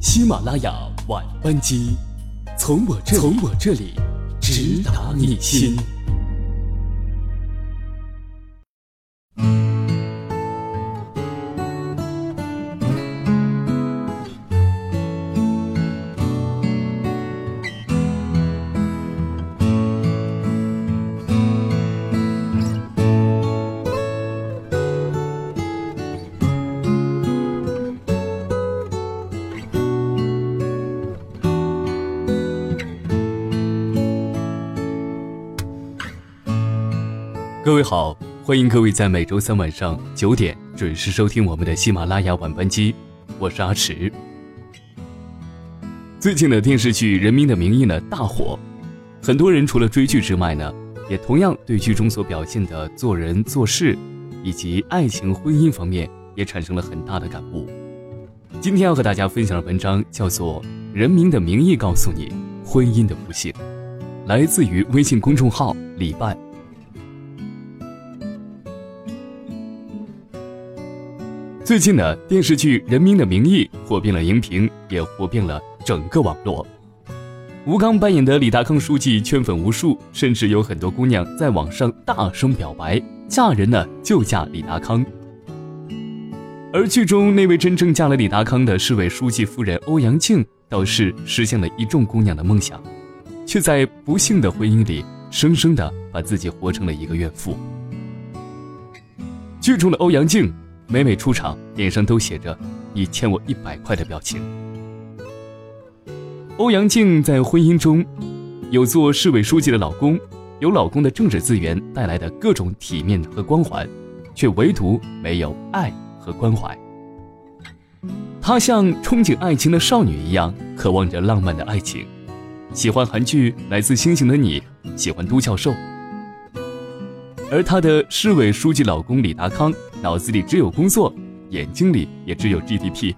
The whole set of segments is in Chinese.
喜马拉雅晚班机，从我这从我这里直达你心。各位好，欢迎各位在每周三晚上九点准时收听我们的喜马拉雅晚班机，我是阿迟。最近的电视剧《人民的名义》呢大火，很多人除了追剧之外呢，也同样对剧中所表现的做人做事，以及爱情婚姻方面也产生了很大的感悟。今天要和大家分享的文章叫做《人民的名义》，告诉你婚姻的不幸，来自于微信公众号李拜。最近呢，电视剧《人民的名义》火遍了荧屏，也火遍了整个网络。吴刚扮演的李达康书记圈粉无数，甚至有很多姑娘在网上大声表白，嫁人呢就嫁李达康。而剧中那位真正嫁了李达康的市委书记夫人欧阳靖，倒是实现了一众姑娘的梦想，却在不幸的婚姻里，生生的把自己活成了一个怨妇。剧中的欧阳靖。每每出场，脸上都写着“你欠我一百块”的表情。欧阳靖在婚姻中，有做市委书记的老公，有老公的政治资源带来的各种体面和光环，却唯独没有爱和关怀。她像憧憬爱情的少女一样，渴望着浪漫的爱情，喜欢韩剧《来自星星的你》，喜欢都教授。而她的市委书记老公李达康。脑子里只有工作，眼睛里也只有 GDP。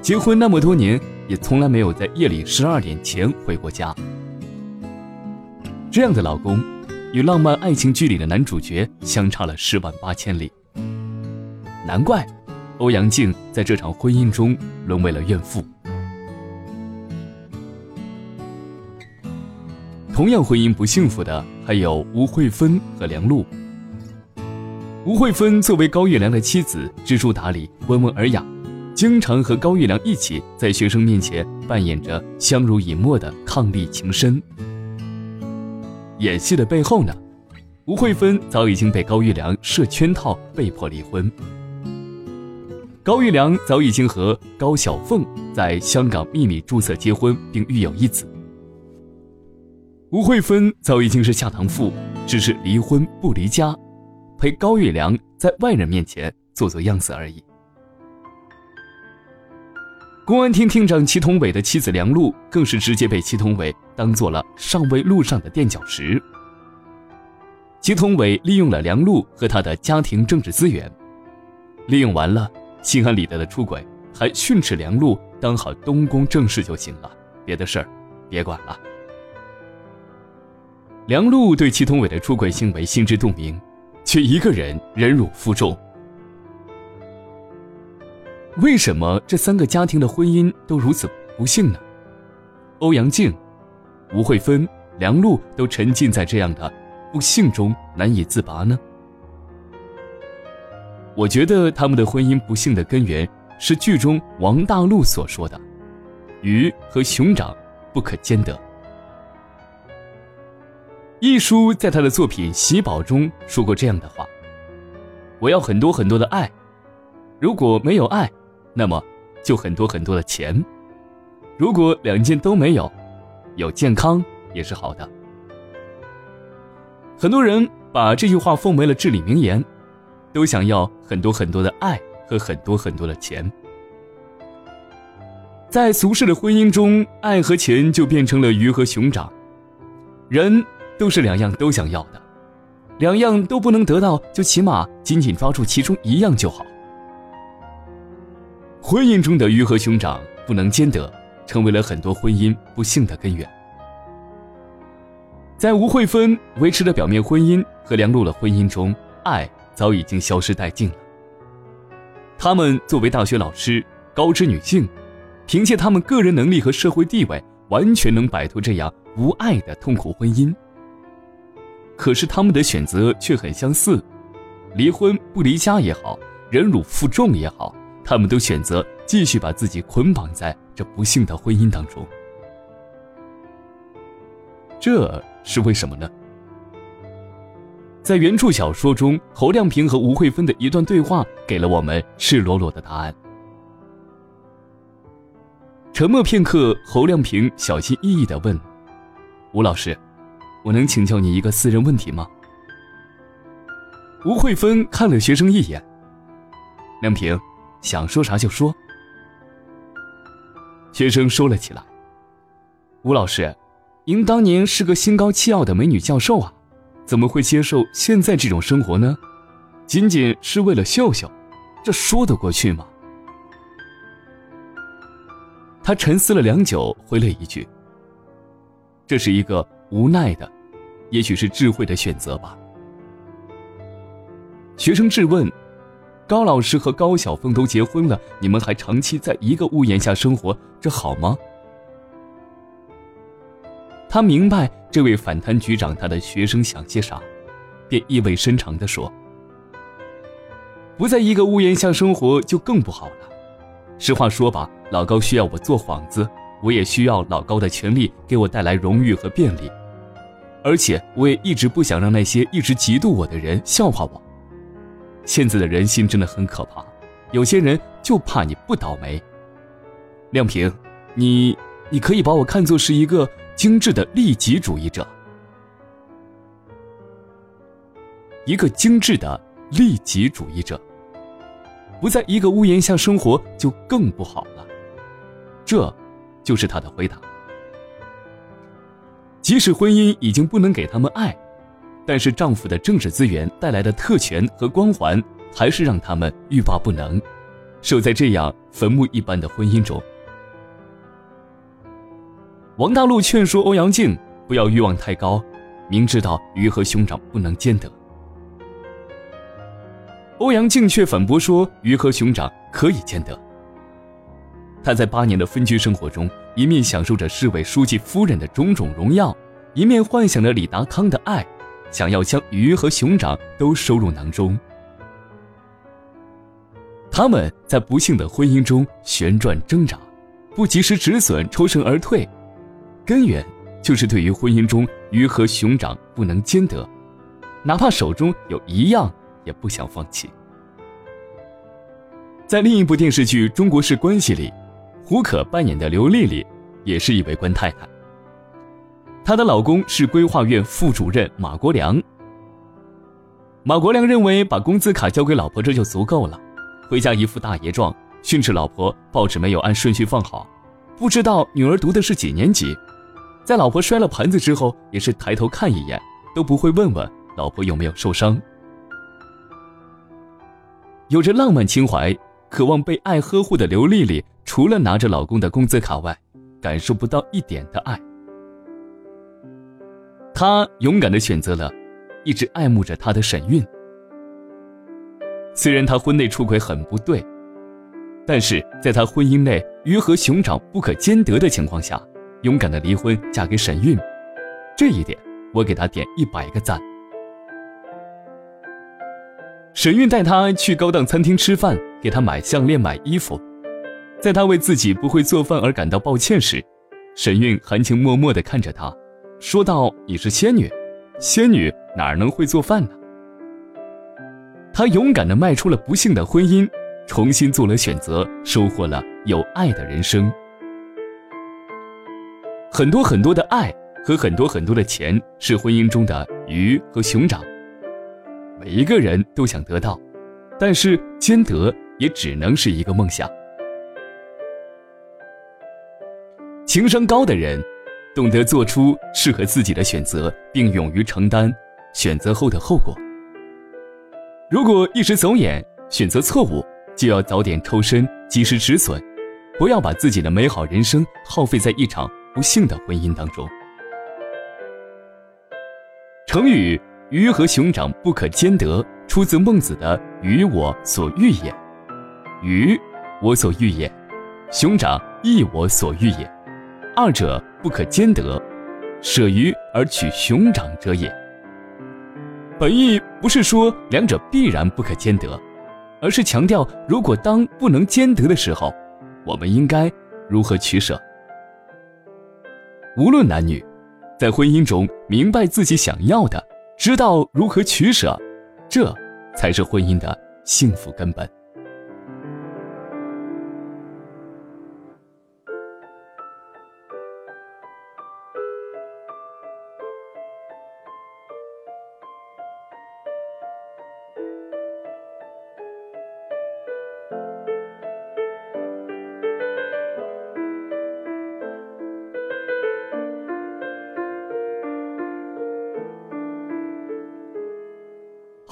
结婚那么多年，也从来没有在夜里十二点前回过家。这样的老公，与浪漫爱情剧里的男主角相差了十万八千里。难怪，欧阳靖在这场婚姻中沦为了怨妇。同样婚姻不幸福的还有吴慧芬和梁璐。吴慧芬作为高育良的妻子，知书达理、温文尔雅，经常和高育良一起在学生面前扮演着相濡以沫的伉俪情深。演戏的背后呢，吴慧芬早已经被高育良设圈套，被迫离婚。高育良早已经和高小凤在香港秘密注册结婚，并育有一子。吴慧芬早已经是下堂妇，只是离婚不离家。陪高育良在外人面前做做样子而已。公安厅厅长祁同伟的妻子梁璐，更是直接被祁同伟当做了上位路上的垫脚石。祁同伟利用了梁璐和他的家庭政治资源，利用完了，心安理得的出轨，还训斥梁璐当好东宫正室就行了，别的事儿别管了。梁璐对祁同伟的出轨行为心知肚明。却一个人忍辱负重。为什么这三个家庭的婚姻都如此不幸呢？欧阳靖、吴慧芬、梁璐都沉浸在这样的不幸中难以自拔呢？我觉得他们的婚姻不幸的根源是剧中王大陆所说的“鱼和熊掌不可兼得”。一书在他的作品《喜宝》中说过这样的话：“我要很多很多的爱，如果没有爱，那么就很多很多的钱；如果两件都没有，有健康也是好的。”很多人把这句话奉为了至理名言，都想要很多很多的爱和很多很多的钱。在俗世的婚姻中，爱和钱就变成了鱼和熊掌，人。都是两样都想要的，两样都不能得到，就起码紧紧抓住其中一样就好。婚姻中的鱼和熊掌不能兼得，成为了很多婚姻不幸的根源。在吴慧芬维持的表面婚姻和梁璐的婚姻中，爱早已经消失殆尽了。他们作为大学老师，高知女性，凭借他们个人能力和社会地位，完全能摆脱这样无爱的痛苦婚姻。可是他们的选择却很相似，离婚不离家也好，忍辱负重也好，他们都选择继续把自己捆绑在这不幸的婚姻当中。这是为什么呢？在原著小说中，侯亮平和吴慧芬的一段对话给了我们赤裸裸的答案。沉默片刻，侯亮平小心翼翼的问：“吴老师。”我能请教你一个私人问题吗？吴慧芬看了学生一眼。梁平，想说啥就说。学生说了起来。吴老师，您当年是个心高气傲的美女教授啊，怎么会接受现在这种生活呢？仅仅是为了秀秀，这说得过去吗？他沉思了良久，回了一句：“这是一个无奈的。”也许是智慧的选择吧。学生质问：“高老师和高晓凤都结婚了，你们还长期在一个屋檐下生活，这好吗？”他明白这位反贪局长他的学生想些啥，便意味深长地说：“不在一个屋檐下生活就更不好了。实话说吧，老高需要我做幌子，我也需要老高的权利给我带来荣誉和便利。”而且我也一直不想让那些一直嫉妒我的人笑话我。现在的人心真的很可怕，有些人就怕你不倒霉。亮平，你你可以把我看作是一个精致的利己主义者，一个精致的利己主义者。不在一个屋檐下生活就更不好了。这，就是他的回答。即使婚姻已经不能给他们爱，但是丈夫的政治资源带来的特权和光环，还是让他们欲罢不能，守在这样坟墓一般的婚姻中。王大陆劝说欧阳靖不要欲望太高，明知道鱼和熊掌不能兼得。欧阳靖却反驳说，鱼和熊掌可以兼得。他在八年的分居生活中。一面享受着市委书记夫人的种种荣耀，一面幻想着李达康的爱，想要将鱼和熊掌都收入囊中。他们在不幸的婚姻中旋转挣扎，不及时止损，抽身而退，根源就是对于婚姻中鱼和熊掌不能兼得，哪怕手中有一样也不想放弃。在另一部电视剧《中国式关系》里。胡可扮演的刘丽丽，也是一位官太太。她的老公是规划院副主任马国良。马国良认为把工资卡交给老婆这就足够了，回家一副大爷状，训斥老婆报纸没有按顺序放好，不知道女儿读的是几年级，在老婆摔了盘子之后，也是抬头看一眼，都不会问问老婆有没有受伤。有着浪漫情怀。渴望被爱呵护的刘丽丽，除了拿着老公的工资卡外，感受不到一点的爱。她勇敢的选择了一直爱慕着她的沈韵。虽然她婚内出轨很不对，但是在她婚姻内鱼和熊掌不可兼得的情况下，勇敢的离婚嫁给沈韵，这一点我给她点一百个赞。沈韵带她去高档餐厅吃饭，给她买项链、买衣服。在他为自己不会做饭而感到抱歉时，沈韵含情脉脉地看着他，说道：“你是仙女，仙女哪能会做饭呢？”他勇敢地迈出了不幸的婚姻，重新做了选择，收获了有爱的人生。很多很多的爱和很多很多的钱是婚姻中的鱼和熊掌。每一个人都想得到，但是兼得也只能是一个梦想。情商高的人，懂得做出适合自己的选择，并勇于承担选择后的后果。如果一时走眼，选择错误，就要早点抽身，及时止损，不要把自己的美好人生耗费在一场不幸的婚姻当中。成语。鱼和熊掌不可兼得，出自孟子的“鱼我所欲也”。鱼，我所欲也，熊掌亦我所欲也。二者不可兼得，舍鱼而取熊掌者也。本意不是说两者必然不可兼得，而是强调如果当不能兼得的时候，我们应该如何取舍。无论男女，在婚姻中明白自己想要的，知道如何取舍，这才是婚姻的幸福根本。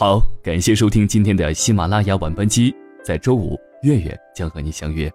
好，感谢收听今天的喜马拉雅晚班机。在周五，月月将和你相约。